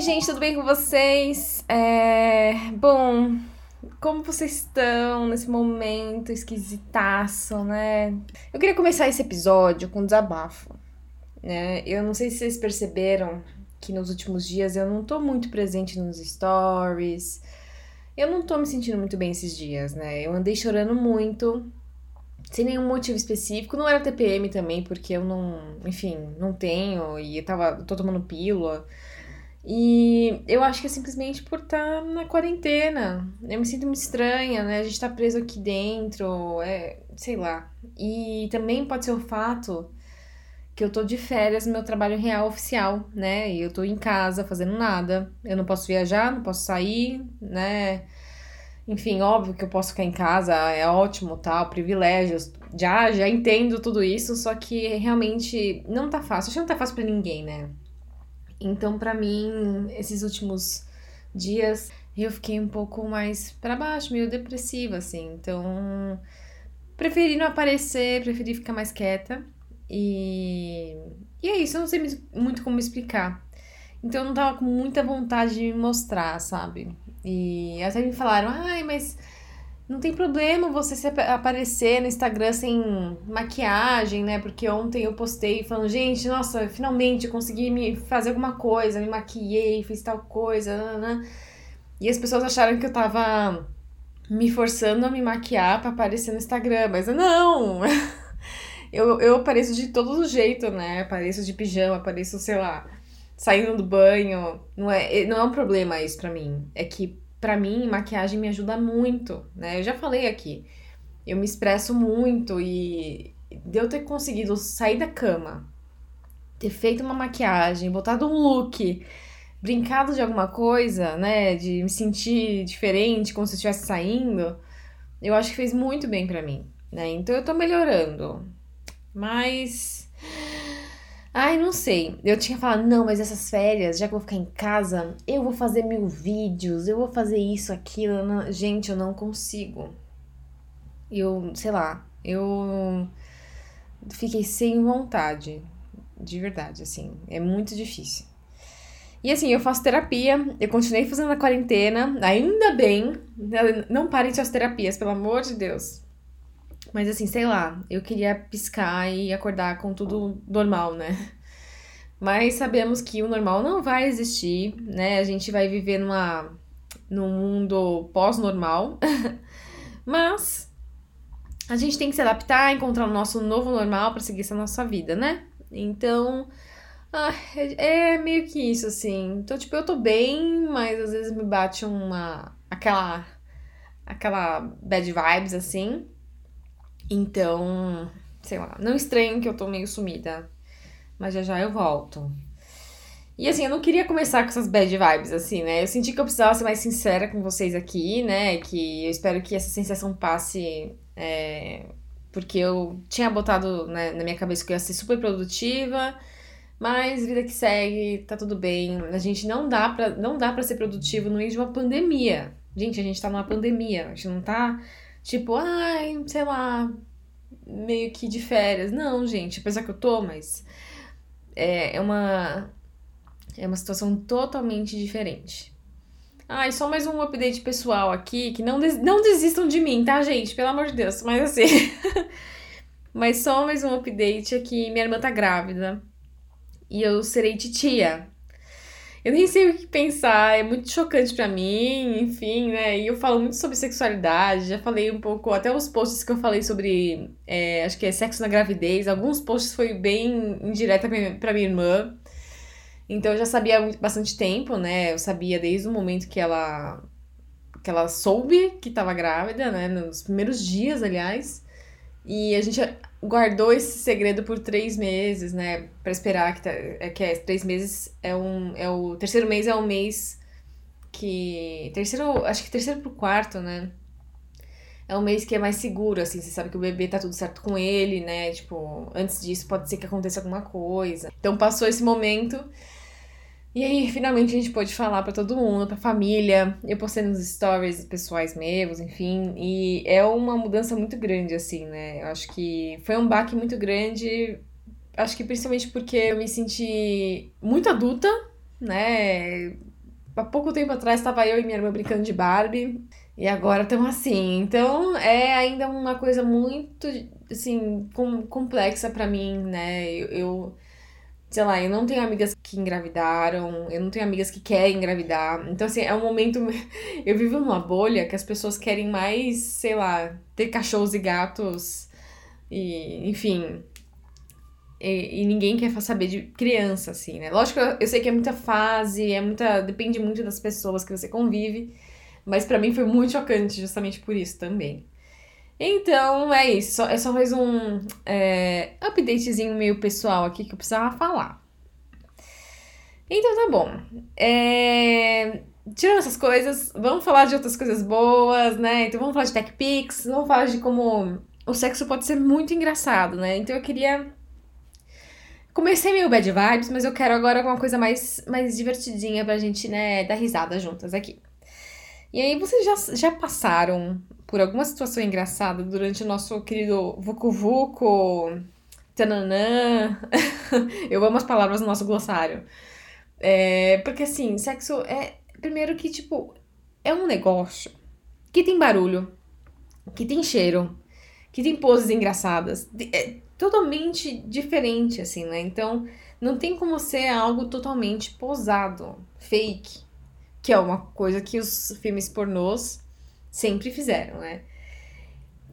Oi, gente, tudo bem com vocês? É... Bom, como vocês estão nesse momento esquisitaço, né? Eu queria começar esse episódio com um desabafo, né? Eu não sei se vocês perceberam que nos últimos dias eu não tô muito presente nos stories. Eu não tô me sentindo muito bem esses dias, né? Eu andei chorando muito, sem nenhum motivo específico. Não era TPM também, porque eu não, enfim, não tenho e eu tava, tô tomando pílula. E eu acho que é simplesmente por estar tá na quarentena. Eu me sinto muito estranha, né? A gente tá preso aqui dentro, é, sei lá. E também pode ser o fato que eu tô de férias no meu trabalho real oficial, né? E eu tô em casa fazendo nada. Eu não posso viajar, não posso sair, né? Enfim, óbvio que eu posso ficar em casa, é ótimo, tal, privilégios. Já, já entendo tudo isso, só que realmente não tá fácil. Acho que não tá fácil para ninguém, né? Então, para mim, esses últimos dias eu fiquei um pouco mais para baixo, meio depressiva, assim. Então, preferi não aparecer, preferi ficar mais quieta. E, e é isso, eu não sei muito como explicar. Então, eu não tava com muita vontade de me mostrar, sabe? E até me falaram, ai, mas não tem problema você se aparecer no Instagram sem maquiagem, né? Porque ontem eu postei falando, gente, nossa, finalmente consegui me fazer alguma coisa, me maquiei, fiz tal coisa, né? E as pessoas acharam que eu tava me forçando a me maquiar para aparecer no Instagram, mas não! eu, eu apareço de todo jeito, né? Apareço de pijama, apareço, sei lá, saindo do banho. Não é, não é um problema isso pra mim. É que para mim, maquiagem me ajuda muito, né? Eu já falei aqui. Eu me expresso muito e de eu ter conseguido sair da cama, ter feito uma maquiagem, botado um look, brincado de alguma coisa, né? De me sentir diferente, como se eu estivesse saindo, eu acho que fez muito bem para mim, né? Então eu tô melhorando. Mas Ai, não sei. Eu tinha falado, não, mas essas férias, já que eu vou ficar em casa, eu vou fazer mil vídeos, eu vou fazer isso, aquilo. Não... Gente, eu não consigo. Eu, sei lá, eu fiquei sem vontade. De verdade, assim. É muito difícil. E assim, eu faço terapia, eu continuei fazendo na quarentena, ainda bem. Não parem suas terapias, pelo amor de Deus. Mas assim, sei lá, eu queria piscar e acordar com tudo normal, né? Mas sabemos que o normal não vai existir, né? A gente vai viver numa num mundo pós-normal. Mas a gente tem que se adaptar, encontrar o nosso novo normal para seguir essa nossa vida, né? Então, ah, é, é, meio que isso, assim. Então, tipo, eu tô bem, mas às vezes me bate uma. aquela. aquela bad vibes, assim. Então, sei lá, não estranho que eu tô meio sumida, mas já já eu volto. E assim, eu não queria começar com essas bad vibes, assim, né? Eu senti que eu precisava ser mais sincera com vocês aqui, né? Que eu espero que essa sensação passe. É, porque eu tinha botado né, na minha cabeça que eu ia ser super produtiva, mas vida que segue, tá tudo bem. A gente não dá pra, não dá pra ser produtivo no meio de uma pandemia. Gente, a gente tá numa pandemia, a gente não tá Tipo, ai, sei lá, meio que de férias. Não, gente, apesar que eu tô, mas é, é uma é uma situação totalmente diferente. Ai, só mais um update pessoal aqui, que não, des não desistam de mim, tá, gente? Pelo amor de Deus, mas assim. mas só mais um update aqui, minha irmã tá grávida. E eu serei titia. Eu nem sei o que pensar, é muito chocante para mim, enfim, né? E eu falo muito sobre sexualidade, já falei um pouco, até os posts que eu falei sobre, é, acho que é sexo na gravidez, alguns posts foi bem indireta para minha irmã. Então eu já sabia há bastante tempo, né? Eu sabia desde o momento que ela que ela soube que estava grávida, né? Nos primeiros dias, aliás. E a gente guardou esse segredo por três meses, né? Pra esperar que, tá, é, que é, três meses é um. É o terceiro mês é um mês que. Terceiro. Acho que terceiro pro quarto, né? É um mês que é mais seguro, assim, você sabe que o bebê tá tudo certo com ele, né? Tipo, antes disso pode ser que aconteça alguma coisa. Então passou esse momento. E aí, finalmente, a gente pôde falar para todo mundo, pra família. Eu postei nos stories pessoais meus, enfim. E é uma mudança muito grande, assim, né? Eu acho que foi um baque muito grande. Acho que principalmente porque eu me senti muito adulta, né? há pouco tempo atrás estava eu e minha irmã brincando de Barbie. E agora estamos assim. Então é ainda uma coisa muito, assim, com, complexa para mim, né? Eu, eu, sei lá, eu não tenho amigas que engravidaram, eu não tenho amigas que querem engravidar. Então, assim, é um momento. Eu vivo numa bolha que as pessoas querem mais, sei lá, ter cachorros e gatos. E, enfim, e, e, ninguém quer saber de criança, assim, né? Lógico eu sei que é muita fase, é muita. Depende muito das pessoas que você convive. Mas para mim foi muito chocante justamente por isso também. Então é isso. É só mais um é, updatezinho meio pessoal aqui que eu precisava falar. Então tá bom. É, tirando essas coisas, vamos falar de outras coisas boas, né? Então vamos falar de Tech Pix, vamos falar de como o sexo pode ser muito engraçado, né? Então eu queria Comecei meio bad vibes, mas eu quero agora alguma coisa mais, mais divertidinha pra gente, né, dar risada juntas aqui. E aí, vocês já, já passaram por alguma situação engraçada durante o nosso querido Vucu Vucu, tananã? eu amo as palavras no nosso glossário. É, porque, assim, sexo é... Primeiro que, tipo, é um negócio que tem barulho, que tem cheiro, que tem poses engraçadas. É, totalmente diferente, assim, né? Então, não tem como ser algo totalmente posado, fake, que é uma coisa que os filmes pornôs sempre fizeram, né?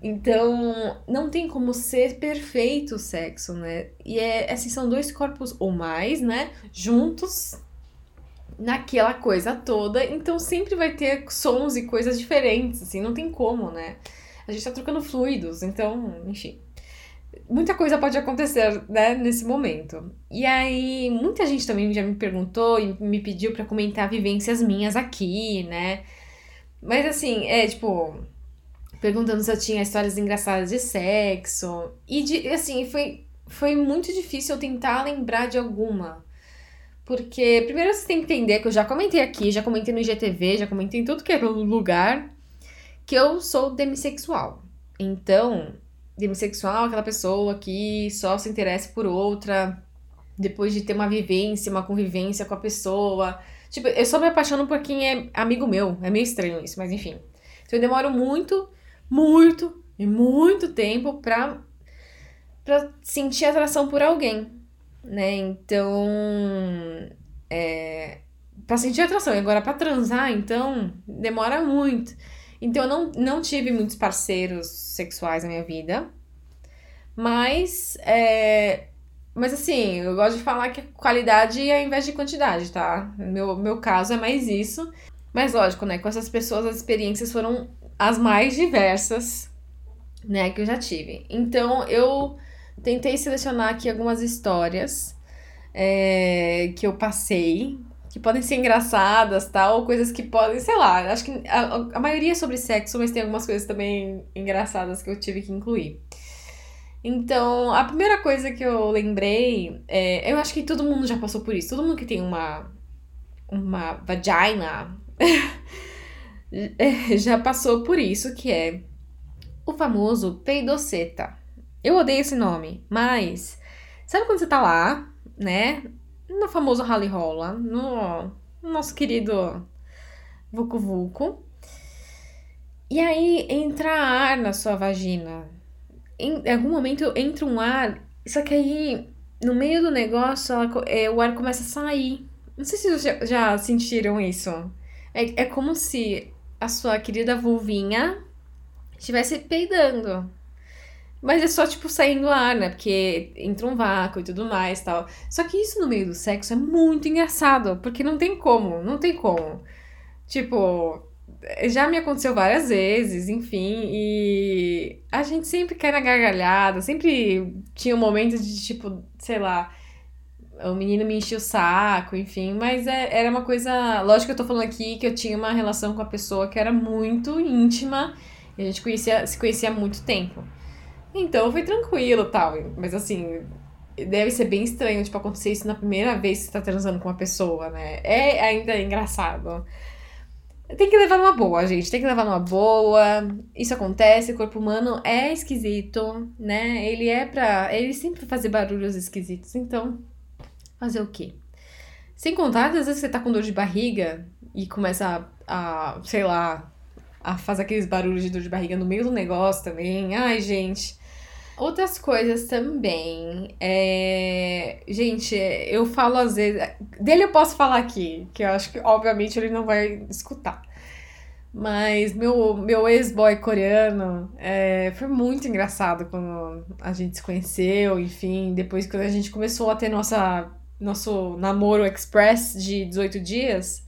Então, não tem como ser perfeito o sexo, né? E é assim, são dois corpos ou mais, né? Juntos naquela coisa toda, então sempre vai ter sons e coisas diferentes, assim, não tem como, né? A gente tá trocando fluidos, então, enfim muita coisa pode acontecer, né, nesse momento. E aí, muita gente também já me perguntou e me pediu para comentar vivências minhas aqui, né? Mas assim, é tipo, perguntando se eu tinha histórias engraçadas de sexo. E de, assim, foi, foi muito difícil eu tentar lembrar de alguma. Porque, primeiro você tem que entender que eu já comentei aqui, já comentei no IGTV, já comentei em tudo que é lugar, que eu sou demissexual. Então, demissexual, aquela pessoa que só se interessa por outra depois de ter uma vivência, uma convivência com a pessoa. Tipo, eu só me apaixono por quem é amigo meu. É meio estranho isso, mas enfim. Então eu demoro muito, muito e muito tempo pra, pra sentir atração por alguém, né? Então. É, pra sentir atração. E agora pra transar, então, demora muito. Então eu não, não tive muitos parceiros sexuais na minha vida. Mas, é, mas assim, eu gosto de falar que é qualidade ao invés de quantidade, tá? Meu, meu caso é mais isso. Mas lógico, né? Com essas pessoas as experiências foram as mais diversas, né, que eu já tive. Então eu tentei selecionar aqui algumas histórias é, que eu passei que podem ser engraçadas, tal, coisas que podem, sei lá, acho que a, a maioria é sobre sexo, mas tem algumas coisas também engraçadas que eu tive que incluir. Então, a primeira coisa que eu lembrei, é, eu acho que todo mundo já passou por isso, todo mundo que tem uma, uma vagina já passou por isso, que é o famoso peidoceta. Eu odeio esse nome, mas sabe quando você tá lá, né, no famoso rally rola, no, nosso querido Vucu Vucu. E aí entra ar na sua vagina. Em algum momento entra um ar, só que aí no meio do negócio ela, é, o ar começa a sair. Não sei se vocês já, já sentiram isso. É, é como se a sua querida vulvinha estivesse peidando. Mas é só, tipo, saindo ar, né? Porque entra um vácuo e tudo mais tal. Só que isso no meio do sexo é muito engraçado, porque não tem como, não tem como. Tipo, já me aconteceu várias vezes, enfim, e a gente sempre cai na gargalhada, sempre tinha um momento de, tipo, sei lá, o menino me enchia o saco, enfim, mas é, era uma coisa. Lógico que eu tô falando aqui que eu tinha uma relação com a pessoa que era muito íntima e a gente conhecia, se conhecia há muito tempo. Então foi tranquilo tal. Mas assim, deve ser bem estranho, tipo, acontecer isso na primeira vez que você tá transando com uma pessoa, né? É ainda engraçado. Tem que levar numa boa, gente. Tem que levar numa boa. Isso acontece, o corpo humano é esquisito, né? Ele é pra. Ele sempre fazer barulhos esquisitos. Então, fazer o quê? Sem contar, às vezes você tá com dor de barriga e começa a, a sei lá, a fazer aqueles barulhos de dor de barriga no meio do negócio também. Ai, gente. Outras coisas também. É... Gente, eu falo às vezes. Dele eu posso falar aqui, que eu acho que, obviamente, ele não vai escutar. Mas meu, meu ex-boy coreano é, foi muito engraçado quando a gente se conheceu, enfim, depois quando a gente começou a ter nossa, nosso namoro express de 18 dias.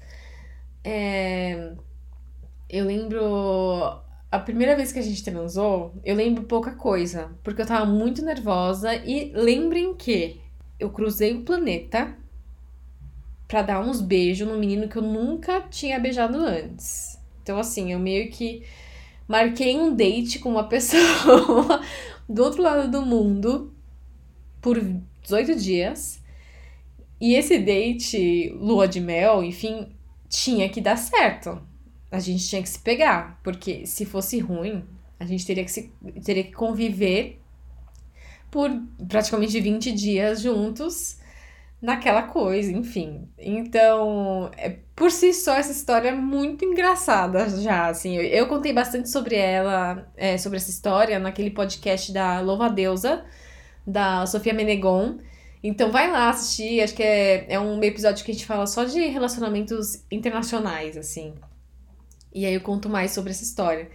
É, eu lembro a primeira vez que a gente transou, eu lembro pouca coisa, porque eu tava muito nervosa e lembrem que eu cruzei o planeta para dar uns beijos no menino que eu nunca tinha beijado antes. Então assim, eu meio que marquei um date com uma pessoa do outro lado do mundo por 18 dias. E esse date, lua de mel, enfim, tinha que dar certo a gente tinha que se pegar, porque se fosse ruim, a gente teria que, se, teria que conviver por praticamente 20 dias juntos naquela coisa, enfim. Então, é, por si só, essa história é muito engraçada já, assim. Eu, eu contei bastante sobre ela, é, sobre essa história, naquele podcast da Louva Deusa, da Sofia Menegon. Então vai lá assistir, acho que é, é um episódio que a gente fala só de relacionamentos internacionais, assim. E aí eu conto mais sobre essa história.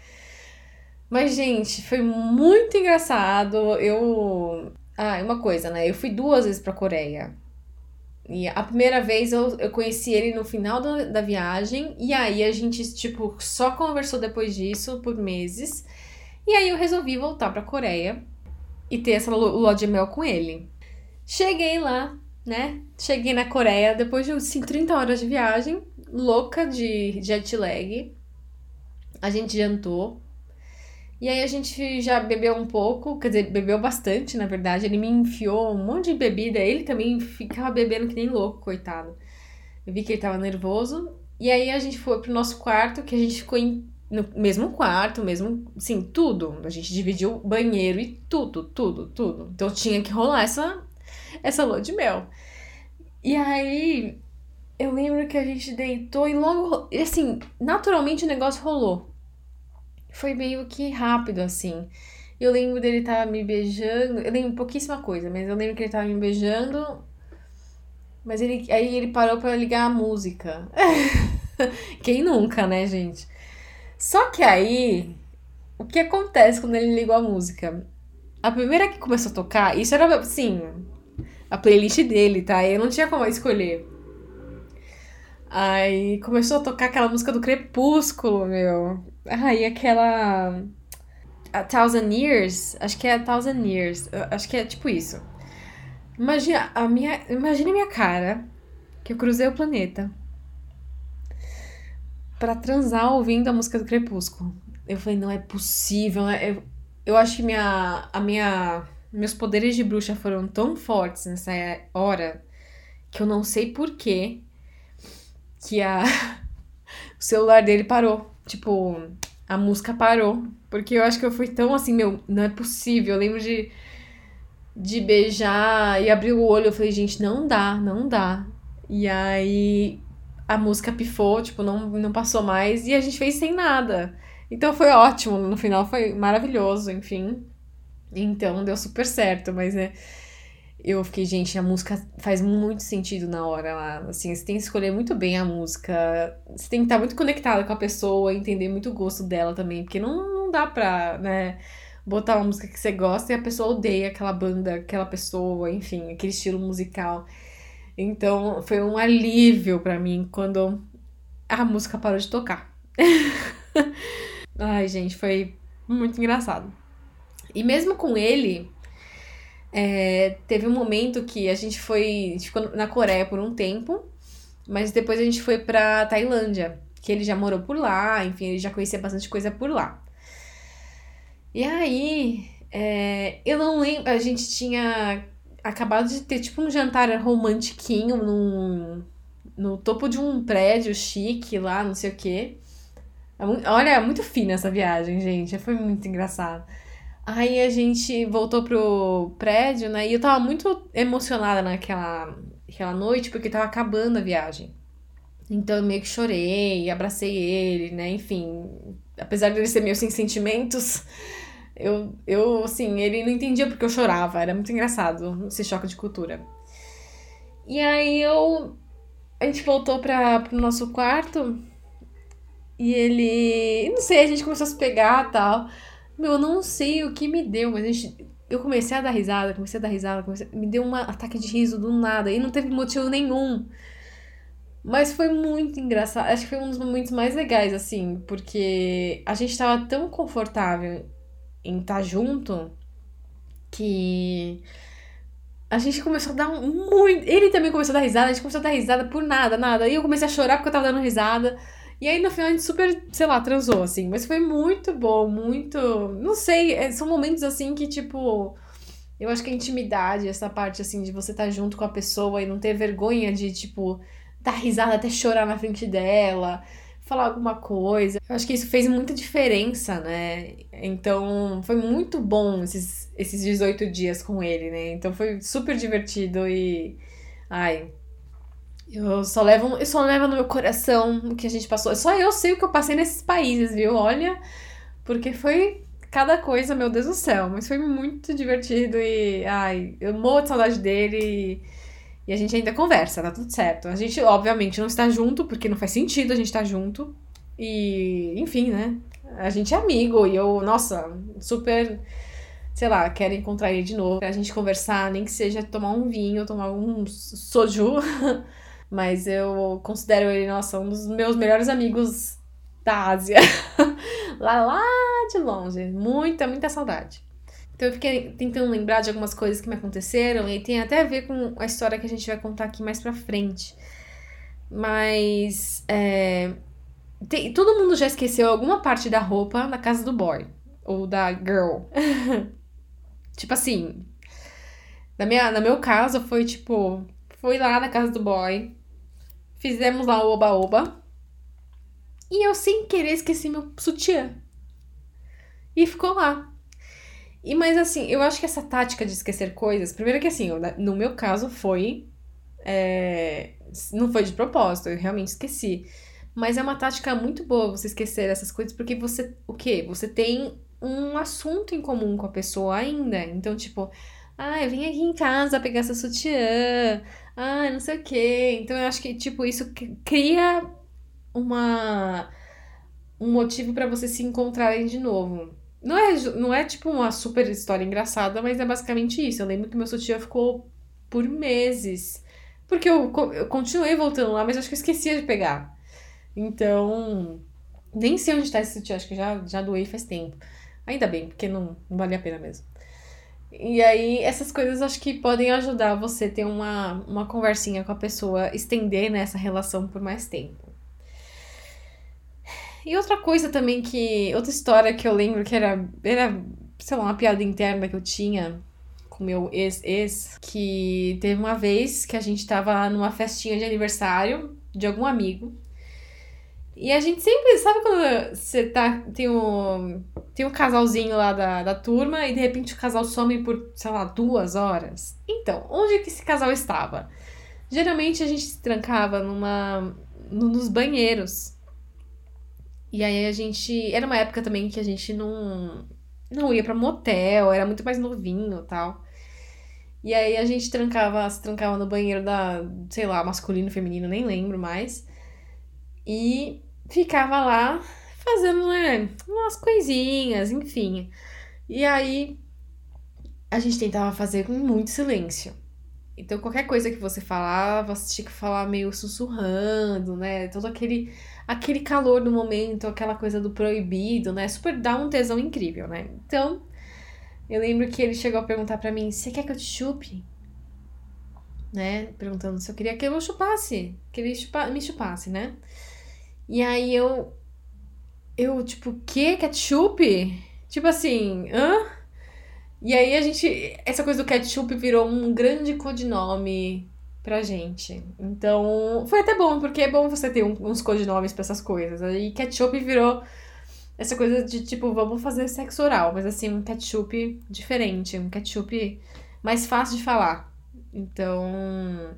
Mas, gente, foi muito engraçado. Eu. Ah, uma coisa, né? Eu fui duas vezes pra Coreia. E a primeira vez eu, eu conheci ele no final da, da viagem. E aí a gente, tipo, só conversou depois disso por meses. E aí eu resolvi voltar pra Coreia e ter essa lua de mel com ele. Cheguei lá, né? Cheguei na Coreia depois de assim, 30 horas de viagem, louca de jet lag. A gente jantou. E aí a gente já bebeu um pouco, quer dizer, bebeu bastante, na verdade. Ele me enfiou um monte de bebida. Ele também ficava bebendo que nem louco, coitado. Eu vi que ele tava nervoso. E aí a gente foi pro nosso quarto, que a gente ficou em, no mesmo quarto, mesmo, sim, tudo. A gente dividiu banheiro e tudo, tudo, tudo. Então tinha que rolar essa, essa lua de mel. E aí eu lembro que a gente deitou e logo, assim, naturalmente o negócio rolou foi meio que rápido, assim. Eu lembro dele estar tá me beijando, eu lembro pouquíssima coisa, mas eu lembro que ele tava me beijando, mas ele, aí ele parou para ligar a música. Quem nunca, né, gente? Só que aí, o que acontece quando ele ligou a música? A primeira que começou a tocar, isso era, assim, a playlist dele, tá? Eu não tinha como escolher. Aí começou a tocar aquela música do Crepúsculo, meu. Aí aquela. A Thousand Years, acho que é a Thousand Years, acho que é tipo isso. Imagina a minha, imagine minha cara, que eu cruzei o planeta para transar ouvindo a música do Crepúsculo. Eu falei, não é possível, né? Eu, eu acho que minha, a minha, meus poderes de bruxa foram tão fortes nessa hora que eu não sei porquê que a, o celular dele parou. Tipo, a música parou. Porque eu acho que eu fui tão assim, meu, não é possível. Eu lembro de, de beijar e abrir o olho. Eu falei, gente, não dá, não dá. E aí a música pifou, tipo, não, não passou mais. E a gente fez sem nada. Então foi ótimo. No final foi maravilhoso, enfim. Então deu super certo, mas né eu fiquei, gente, a música faz muito sentido na hora lá. Assim, você tem que escolher muito bem a música. Você tem que estar muito conectado com a pessoa, entender muito o gosto dela também. Porque não, não dá pra, né, botar uma música que você gosta e a pessoa odeia aquela banda, aquela pessoa, enfim, aquele estilo musical. Então, foi um alívio para mim quando a música parou de tocar. Ai, gente, foi muito engraçado. E mesmo com ele, é, teve um momento que a gente foi. A gente ficou na Coreia por um tempo, mas depois a gente foi pra Tailândia, que ele já morou por lá, enfim, ele já conhecia bastante coisa por lá. E aí, é, eu não lembro, a gente tinha acabado de ter tipo um jantar romantiquinho num, no topo de um prédio chique lá, não sei o quê. É olha, muito fina essa viagem, gente. Foi muito engraçado. Aí a gente voltou pro prédio, né? E eu tava muito emocionada naquela aquela noite, porque tava acabando a viagem. Então eu meio que chorei, abracei ele, né? Enfim, apesar de ele ser meio sem sentimentos, eu, eu, assim, ele não entendia porque eu chorava. Era muito engraçado esse choque de cultura. E aí eu. A gente voltou para pro nosso quarto e ele. Não sei, a gente começou a se pegar e tal. Meu, eu não sei o que me deu, mas a gente. Eu comecei a dar risada, comecei a dar risada, comecei... me deu um ataque de riso do nada. E não teve motivo nenhum. Mas foi muito engraçado. Acho que foi um dos momentos mais legais, assim, porque a gente tava tão confortável em estar tá junto que a gente começou a dar um, muito. Ele também começou a dar risada, a gente começou a dar risada por nada, nada. E eu comecei a chorar porque eu tava dando risada. E aí no final a gente super, sei lá, transou, assim. Mas foi muito bom, muito. Não sei, é, são momentos assim que, tipo. Eu acho que a intimidade, essa parte, assim, de você estar tá junto com a pessoa e não ter vergonha de, tipo, dar risada até chorar na frente dela falar alguma coisa. Eu acho que isso fez muita diferença, né? Então, foi muito bom esses, esses 18 dias com ele, né? Então, foi super divertido e. Ai. Eu só levo, eu só levo no meu coração o que a gente passou. Só eu sei o que eu passei nesses países, viu? Olha, porque foi cada coisa, meu Deus do céu. Mas foi muito divertido e. Ai, eu morro de saudade dele. E e a gente ainda conversa, tá tudo certo. A gente, obviamente, não está junto, porque não faz sentido a gente estar junto. E, enfim, né? A gente é amigo e eu, nossa, super, sei lá, quero encontrar ele de novo. Pra gente conversar, nem que seja tomar um vinho, tomar um soju. Mas eu considero ele, nossa, um dos meus melhores amigos da Ásia. lá, lá de longe. Muita, muita saudade. Então eu fiquei tentando lembrar de algumas coisas que me aconteceram e tem até a ver com a história que a gente vai contar aqui mais pra frente. Mas é, tem, todo mundo já esqueceu alguma parte da roupa na casa do boy ou da girl. tipo assim, na minha, no meu caso foi tipo, fui lá na casa do boy, fizemos lá o oba-oba e eu sem querer esqueci meu sutiã. E ficou lá. E mas assim, eu acho que essa tática de esquecer coisas, primeiro que assim, no meu caso foi. É, não foi de propósito, eu realmente esqueci. Mas é uma tática muito boa você esquecer essas coisas, porque você. O quê? Você tem um assunto em comum com a pessoa ainda. Então, tipo, ah, eu vim aqui em casa pegar essa sutiã. Ah, não sei o quê. Então eu acho que, tipo, isso cria uma um motivo para você se encontrarem de novo. Não é, não é tipo uma super história engraçada, mas é basicamente isso. Eu lembro que meu sutiã ficou por meses. Porque eu, eu continuei voltando lá, mas acho que eu esquecia de pegar. Então, nem sei onde está esse sutiã, acho que já, já doei faz tempo. Ainda bem, porque não, não vale a pena mesmo. E aí, essas coisas acho que podem ajudar você ter uma, uma conversinha com a pessoa, estender nessa né, relação por mais tempo. E outra coisa também que. Outra história que eu lembro que era. Era, sei lá, uma piada interna que eu tinha com meu ex-ex. Que teve uma vez que a gente tava numa festinha de aniversário de algum amigo. E a gente sempre. Sabe quando você tá. Tem um. Tem um casalzinho lá da, da turma e de repente o casal some por, sei lá, duas horas? Então, onde que esse casal estava? Geralmente a gente se trancava numa. nos banheiros e aí a gente. Era uma época também que a gente não. Não ia pra motel, era muito mais novinho tal. E aí a gente trancava, se trancava no banheiro da, sei lá, masculino, feminino, nem lembro mais. E ficava lá fazendo, né, umas coisinhas, enfim. E aí a gente tentava fazer com muito silêncio. Então qualquer coisa que você falava, você tinha que falar meio sussurrando, né? Todo aquele aquele calor do momento, aquela coisa do proibido, né? Super dá um tesão incrível, né? Então, eu lembro que ele chegou a perguntar para mim: "Você quer que eu te chupe?" Né? Perguntando se eu queria que eu chupasse, que ele chupa, me chupasse, né? E aí eu eu tipo, que ketchup? Tipo assim, hã? E aí a gente, essa coisa do ketchup virou um grande codinome pra gente. Então, foi até bom, porque é bom você ter um, uns codinomes pra essas coisas. Aí ketchup virou essa coisa de tipo, vamos fazer sexo oral, mas assim, um ketchup diferente, um ketchup mais fácil de falar. Então,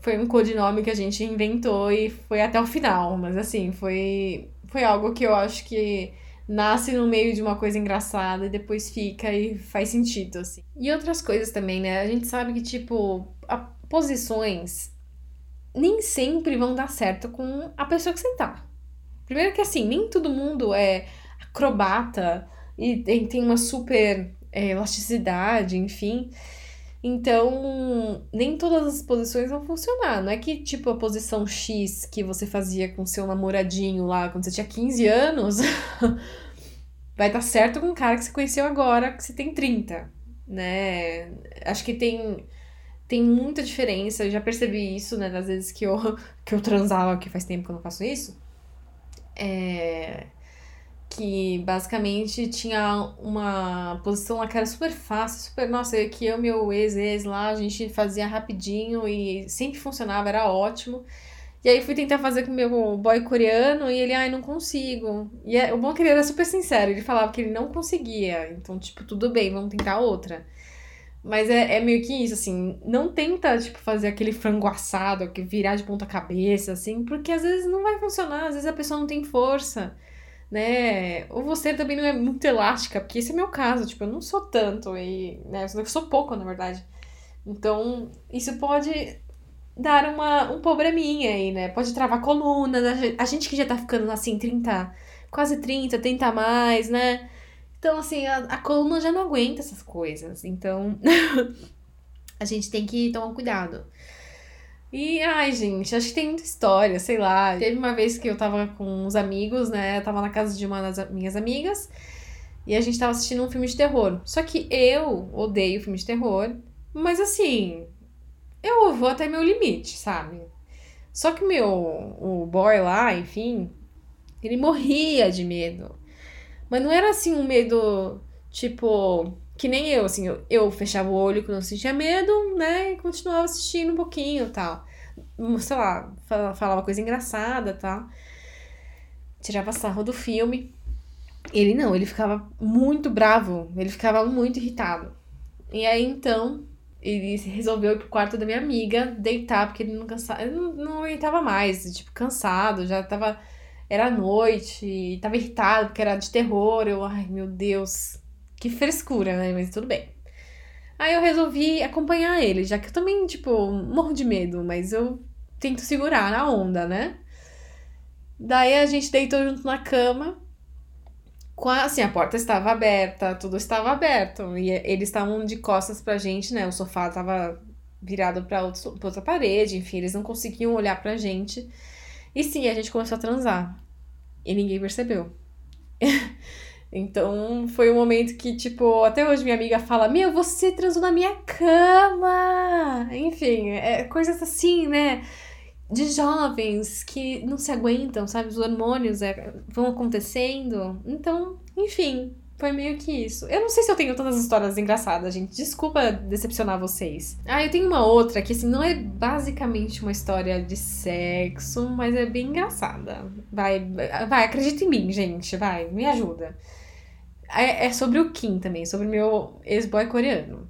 foi um codinome que a gente inventou e foi até o final. Mas assim, foi, foi algo que eu acho que nasce no meio de uma coisa engraçada e depois fica e faz sentido, assim. E outras coisas também, né? A gente sabe que, tipo, a, posições nem sempre vão dar certo com a pessoa que sentar. Primeiro que, assim, nem todo mundo é acrobata e tem uma super é, elasticidade, enfim. Então, nem todas as posições vão funcionar. Não é que, tipo, a posição X que você fazia com seu namoradinho lá quando você tinha 15 anos vai dar certo com um cara que você conheceu agora, que você tem 30, né? Acho que tem, tem muita diferença. Eu já percebi isso, né? Das vezes que eu, que eu transava, que faz tempo que eu não faço isso. É que basicamente tinha uma posição lá que era super fácil, super. Nossa, que eu meu ex-ex lá, a gente fazia rapidinho e sempre funcionava, era ótimo. E aí fui tentar fazer com o meu boy coreano e ele, ai, não consigo. E é, o bom é que ele era super sincero, ele falava que ele não conseguia. Então, tipo, tudo bem, vamos tentar outra. Mas é, é meio que isso, assim, não tenta, tipo, fazer aquele frango assado, virar de ponta cabeça, assim, porque às vezes não vai funcionar, às vezes a pessoa não tem força né? Ou você também não é muito elástica, porque esse é meu caso, tipo, eu não sou tanto, e, né? Eu sou pouco, na verdade. Então, isso pode dar uma, um probleminha aí, né? Pode travar colunas, a gente que já tá ficando assim, 30, quase 30, 30 a mais, né? Então, assim, a, a coluna já não aguenta essas coisas. Então, a gente tem que tomar cuidado. E, ai, gente, acho que tem muita história, sei lá. Teve uma vez que eu tava com uns amigos, né? Eu tava na casa de uma das minhas amigas e a gente tava assistindo um filme de terror. Só que eu odeio filme de terror, mas assim, eu vou até meu limite, sabe? Só que meu, o boy lá, enfim, ele morria de medo. Mas não era assim um medo, tipo, que nem eu, assim, eu, eu fechava o olho quando eu sentia medo, né? E continuava assistindo um pouquinho tal. Sei lá, falava coisa engraçada tal. Tirava sarro do filme. Ele não, ele ficava muito bravo, ele ficava muito irritado. E aí então, ele resolveu ir pro quarto da minha amiga deitar, porque ele não cansava, ele não, não aguentava mais, tipo, cansado, já tava. Era noite, tava irritado porque era de terror. Eu, ai meu Deus, que frescura, né? Mas tudo bem. Aí eu resolvi acompanhar ele, já que eu também, tipo, morro de medo, mas eu tento segurar na onda, né? Daí a gente deitou junto na cama. Com a, assim, a porta estava aberta, tudo estava aberto. E eles estavam de costas pra gente, né? O sofá estava virado pra, outro, pra outra parede, enfim, eles não conseguiam olhar pra gente. E sim, a gente começou a transar. E ninguém percebeu. Então foi um momento que, tipo, até hoje minha amiga fala: Meu, você transou na minha cama! Enfim, é coisas assim, né? De jovens que não se aguentam, sabe? Os hormônios é, vão acontecendo. Então, enfim, foi meio que isso. Eu não sei se eu tenho todas as histórias engraçadas, gente. Desculpa decepcionar vocês. Ah, eu tenho uma outra que, assim, não é basicamente uma história de sexo, mas é bem engraçada. Vai, vai, acredita em mim, gente. Vai, me ajuda. É, é sobre o Kim também, sobre meu ex-boy coreano.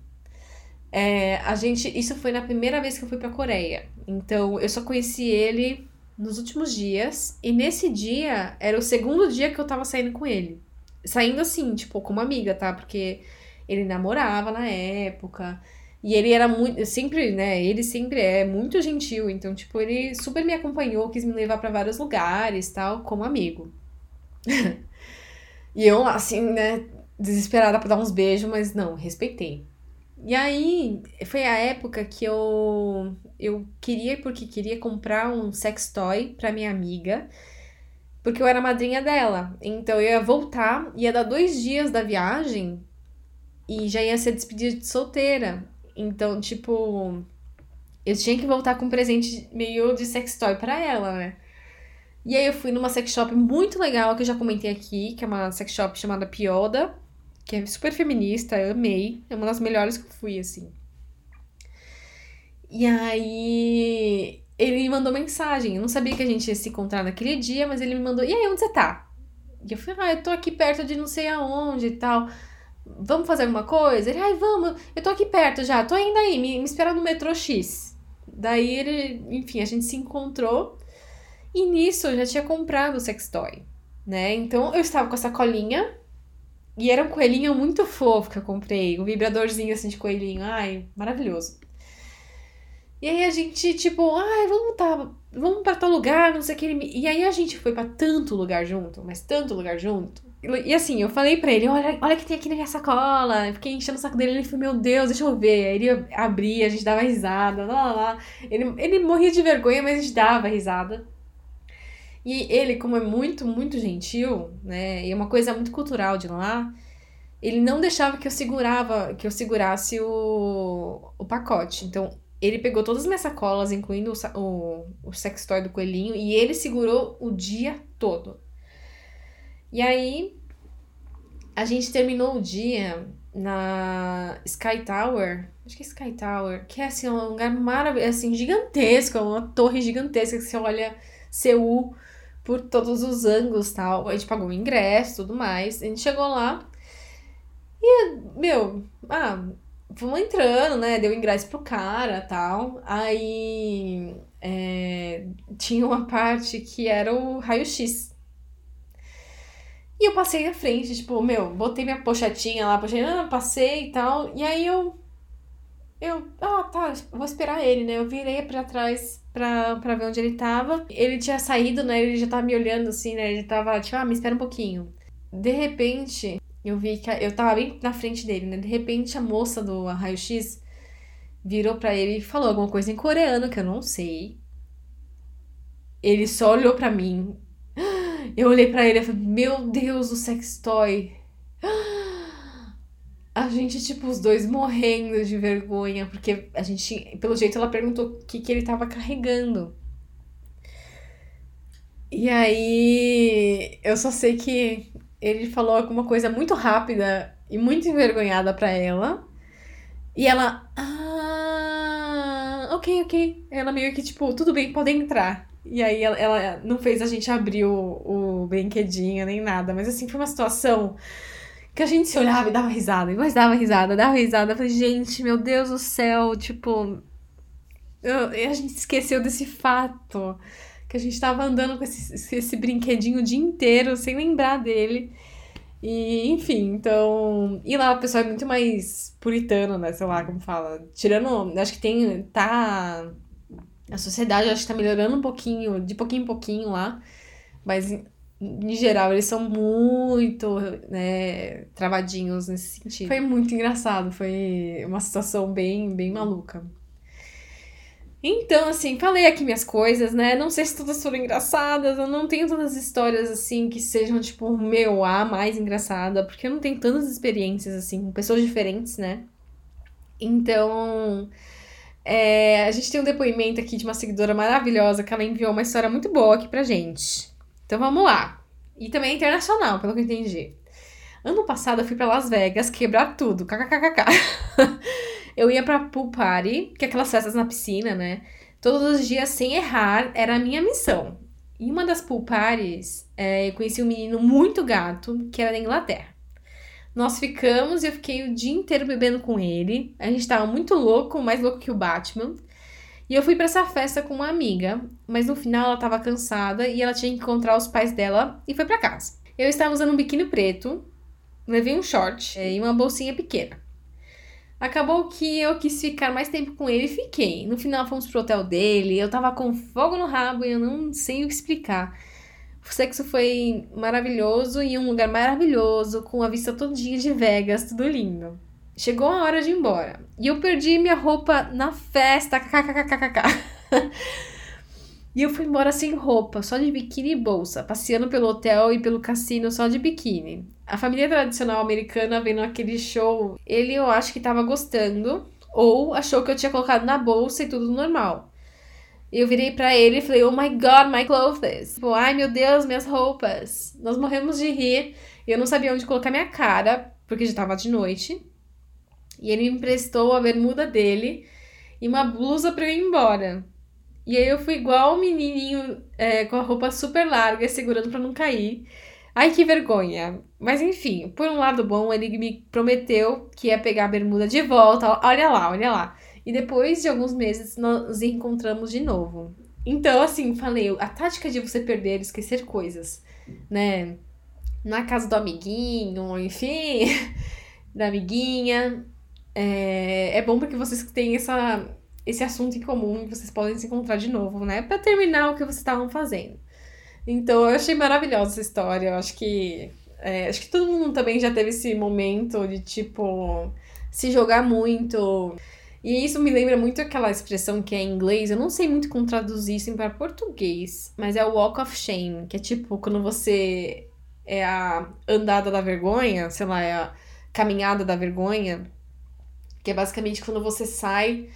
É, a gente, isso foi na primeira vez que eu fui pra Coreia. Então, eu só conheci ele nos últimos dias. E nesse dia, era o segundo dia que eu tava saindo com ele. Saindo assim, tipo, como amiga, tá? Porque ele namorava na época. E ele era muito. Sempre, né? Ele sempre é muito gentil. Então, tipo, ele super me acompanhou, quis me levar para vários lugares, tal, como amigo. E eu, assim, né, desesperada pra dar uns beijos, mas não, respeitei. E aí, foi a época que eu, eu queria, porque queria comprar um sex toy pra minha amiga, porque eu era madrinha dela. Então eu ia voltar, ia dar dois dias da viagem e já ia ser despedida de solteira. Então, tipo, eu tinha que voltar com um presente meio de sex toy pra ela, né? E aí eu fui numa sex shop muito legal, que eu já comentei aqui, que é uma sex shop chamada Pioda, que é super feminista, eu amei. É uma das melhores que eu fui, assim. E aí ele me mandou mensagem. Eu não sabia que a gente ia se encontrar naquele dia, mas ele me mandou, e aí, onde você tá? E eu falei, ah, eu tô aqui perto de não sei aonde e tal. Vamos fazer alguma coisa? Ele, ai, vamos, eu tô aqui perto já, tô indo aí, me, me espera no metrô X. Daí ele, enfim, a gente se encontrou. E nisso eu já tinha comprado o sextoy, né? Então eu estava com a sacolinha. E era um coelhinho muito fofo que eu comprei. Um vibradorzinho assim de coelhinho. Ai, maravilhoso. E aí a gente, tipo, ai, vamos tá, vamos para tal lugar, não sei o que. E aí a gente foi para tanto lugar junto, mas tanto lugar junto. E assim, eu falei pra ele, olha, olha que tem aqui na minha sacola. Eu fiquei enchendo o saco dele, ele falou, meu Deus, deixa eu ver. Aí ele abria, a gente dava risada, lá, lá, lá. Ele, ele morria de vergonha, mas a gente dava risada. E ele, como é muito, muito gentil, né? E é uma coisa muito cultural de lá, ele não deixava que eu segurava, que eu segurasse o, o pacote. Então, ele pegou todas as minhas sacolas, incluindo o, o, o sextoy do coelhinho, e ele segurou o dia todo. E aí, a gente terminou o dia na Sky Tower, acho que é Sky Tower, que é assim, um lugar maravilhoso, assim, gigantesco, uma torre gigantesca que você olha Seul por todos os ângulos tal. A gente pagou o ingresso tudo mais. A gente chegou lá e, meu, ah, fomos entrando, né? Deu ingresso pro cara tal. Aí é, tinha uma parte que era o raio-x. E eu passei na frente, tipo, meu, botei minha pochetinha lá, pochetinha, ah, passei e tal. E aí eu. Eu. Ah, tá, vou esperar ele, né? Eu virei pra trás pra, pra ver onde ele tava. Ele tinha saído, né? Ele já tava me olhando assim, né? Ele tava, tipo, ah, me espera um pouquinho. De repente, eu vi que eu tava bem na frente dele, né? De repente a moça do raio-x virou para ele e falou alguma coisa em coreano que eu não sei. Ele só olhou para mim. Eu olhei para ele e falei: "Meu Deus, o sextoy". A gente, tipo, os dois morrendo de vergonha, porque a gente, pelo jeito, ela perguntou o que, que ele tava carregando. E aí, eu só sei que ele falou alguma coisa muito rápida e muito envergonhada para ela. E ela, ah, ok, ok. Ela meio que tipo, tudo bem, podem entrar. E aí ela, ela não fez a gente abrir o, o brinquedinho nem nada, mas assim, foi uma situação que a gente se olhava e dava risada, mas dava risada, dava risada. Eu falei, gente, meu Deus do céu, tipo. Eu, a gente esqueceu desse fato que a gente tava andando com esse, esse brinquedinho o dia inteiro, sem lembrar dele. E, enfim, então. E lá o pessoal é muito mais puritano, né? Sei lá como fala. Tirando. Acho que tem. Tá. A sociedade acho que tá melhorando um pouquinho, de pouquinho em pouquinho lá. Mas, em geral, eles são muito, né, travadinhos nesse sentido. Foi muito engraçado, foi uma situação bem, bem maluca. Então, assim, falei aqui minhas coisas, né? Não sei se todas foram engraçadas, eu não tenho todas as histórias, assim, que sejam, tipo, meu, a mais engraçada, porque eu não tenho tantas experiências, assim, com pessoas diferentes, né? Então, é, a gente tem um depoimento aqui de uma seguidora maravilhosa que ela enviou uma história muito boa aqui pra gente. Então, vamos lá. E também é internacional, pelo que eu entendi. Ano passado eu fui para Las Vegas quebrar tudo, kkkk. Eu ia pra pool party, que é aquelas festas na piscina, né? Todos os dias sem errar, era a minha missão. Em uma das pool parties, é, eu conheci um menino muito gato, que era da Inglaterra. Nós ficamos e eu fiquei o dia inteiro bebendo com ele. A gente tava muito louco, mais louco que o Batman. E eu fui para essa festa com uma amiga, mas no final ela tava cansada e ela tinha que encontrar os pais dela e foi para casa. Eu estava usando um biquíni preto, levei um short é, e uma bolsinha pequena. Acabou que eu quis ficar mais tempo com ele e fiquei. No final fomos pro hotel dele, eu tava com fogo no rabo e eu não sei o que explicar. O sexo foi maravilhoso em um lugar maravilhoso, com a vista todinha de Vegas, tudo lindo. Chegou a hora de ir embora. E eu perdi minha roupa na festa. KKKKK. e eu fui embora sem roupa, só de biquíni e bolsa, passeando pelo hotel e pelo cassino só de biquíni. A família tradicional americana vendo aquele show, ele eu acho que tava gostando, ou achou que eu tinha colocado na bolsa e tudo normal. Eu virei para ele e falei, oh my god, my clothes. Tipo, ai meu Deus, minhas roupas. Nós morremos de rir. Eu não sabia onde colocar minha cara, porque já tava de noite. E ele me emprestou a bermuda dele e uma blusa pra eu ir embora. E aí eu fui igual um menininho é, com a roupa super larga, segurando para não cair. Ai, que vergonha. Mas enfim, por um lado bom, ele me prometeu que ia pegar a bermuda de volta. Olha lá, olha lá. E depois de alguns meses, nós nos encontramos de novo. Então, assim, falei, a tática de você perder, esquecer coisas, né? Na casa do amiguinho, enfim, da amiguinha. É, é bom porque vocês têm essa, esse assunto em comum e vocês podem se encontrar de novo, né? Pra terminar o que vocês estavam fazendo. Então, eu achei maravilhosa essa história. Eu acho que. É, acho que todo mundo também já teve esse momento de, tipo, se jogar muito. E isso me lembra muito aquela expressão que é em inglês, eu não sei muito como traduzir isso para português, mas é o walk of shame, que é tipo quando você é a andada da vergonha, sei lá, é a caminhada da vergonha, que é basicamente quando você sai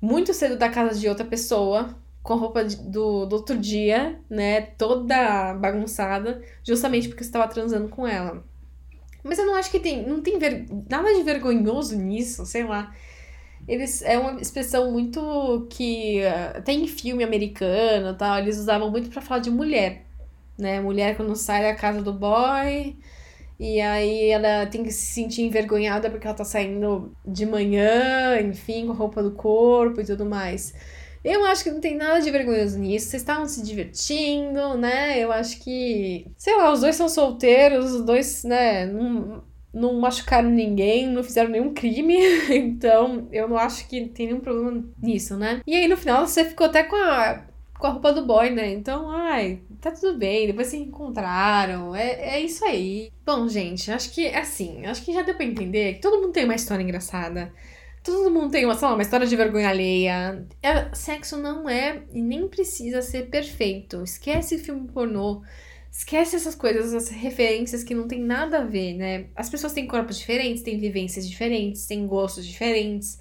muito cedo da casa de outra pessoa, com roupa do, do outro dia, né, toda bagunçada, justamente porque você estava transando com ela. Mas eu não acho que tem, não tem ver, nada de vergonhoso nisso, sei lá. Eles é uma expressão muito que uh, até em filme americano, tal, eles usavam muito para falar de mulher, né? Mulher quando sai da casa do boy, e aí ela tem que se sentir envergonhada porque ela tá saindo de manhã, enfim, com roupa do corpo e tudo mais. Eu acho que não tem nada de vergonhoso nisso. Vocês estavam se divertindo, né? Eu acho que. Sei lá, os dois são solteiros, os dois, né? Não, não machucaram ninguém, não fizeram nenhum crime. Então, eu não acho que tem nenhum problema nisso, né? E aí, no final, você ficou até com a, com a roupa do boy, né? Então, ai, tá tudo bem. Depois se encontraram. É, é isso aí. Bom, gente, acho que, assim, acho que já deu pra entender que todo mundo tem uma história engraçada. Todo mundo tem uma, lá, uma história de vergonha alheia. É, sexo não é e nem precisa ser perfeito. Esquece filme pornô. Esquece essas coisas, essas referências que não tem nada a ver, né? As pessoas têm corpos diferentes, têm vivências diferentes, têm gostos diferentes.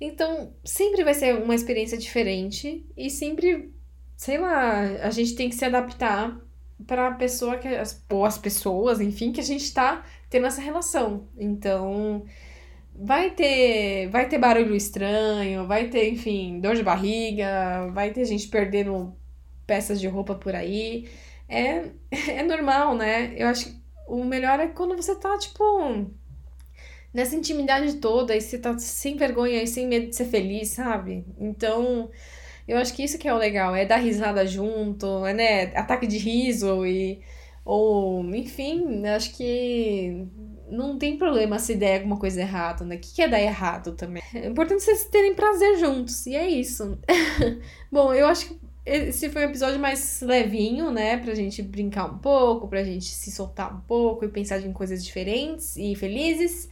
Então, sempre vai ser uma experiência diferente e sempre, sei lá, a gente tem que se adaptar para a pessoa que ou as pessoas, enfim, que a gente tá tendo essa relação. Então, vai ter, vai ter barulho estranho, vai ter, enfim, dor de barriga, vai ter gente perdendo peças de roupa por aí. É, é normal, né? Eu acho que o melhor é quando você tá, tipo, nessa intimidade toda e você tá sem vergonha e sem medo de ser feliz, sabe? Então, eu acho que isso que é o legal, é dar risada junto, é, né? Ataque de riso e. Ou, enfim, acho que não tem problema se der alguma coisa errada, né? O que, é dar errado também? É importante vocês terem prazer juntos, e é isso. Bom, eu acho que esse foi um episódio mais levinho, né? Pra gente brincar um pouco, pra gente se soltar um pouco e pensar em coisas diferentes e felizes.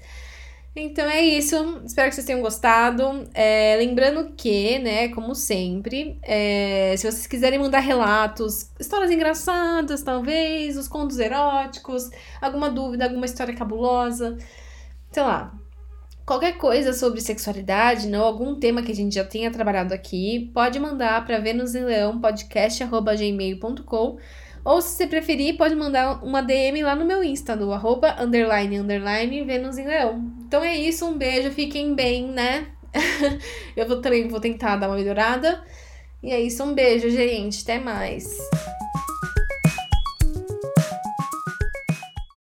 Então é isso, espero que vocês tenham gostado. É, lembrando que, né, como sempre, é, se vocês quiserem mandar relatos, histórias engraçadas, talvez, os contos eróticos, alguma dúvida, alguma história cabulosa, sei lá, qualquer coisa sobre sexualidade, não algum tema que a gente já tenha trabalhado aqui, pode mandar para venusemleão.podcast.gmail.com ou se você preferir, pode mandar uma DM lá no meu Insta, do arroba, underline, underline, Vênus em Leão. Então é isso, um beijo, fiquem bem, né? eu vou, também vou tentar dar uma melhorada. E é isso, um beijo, gente. Até mais.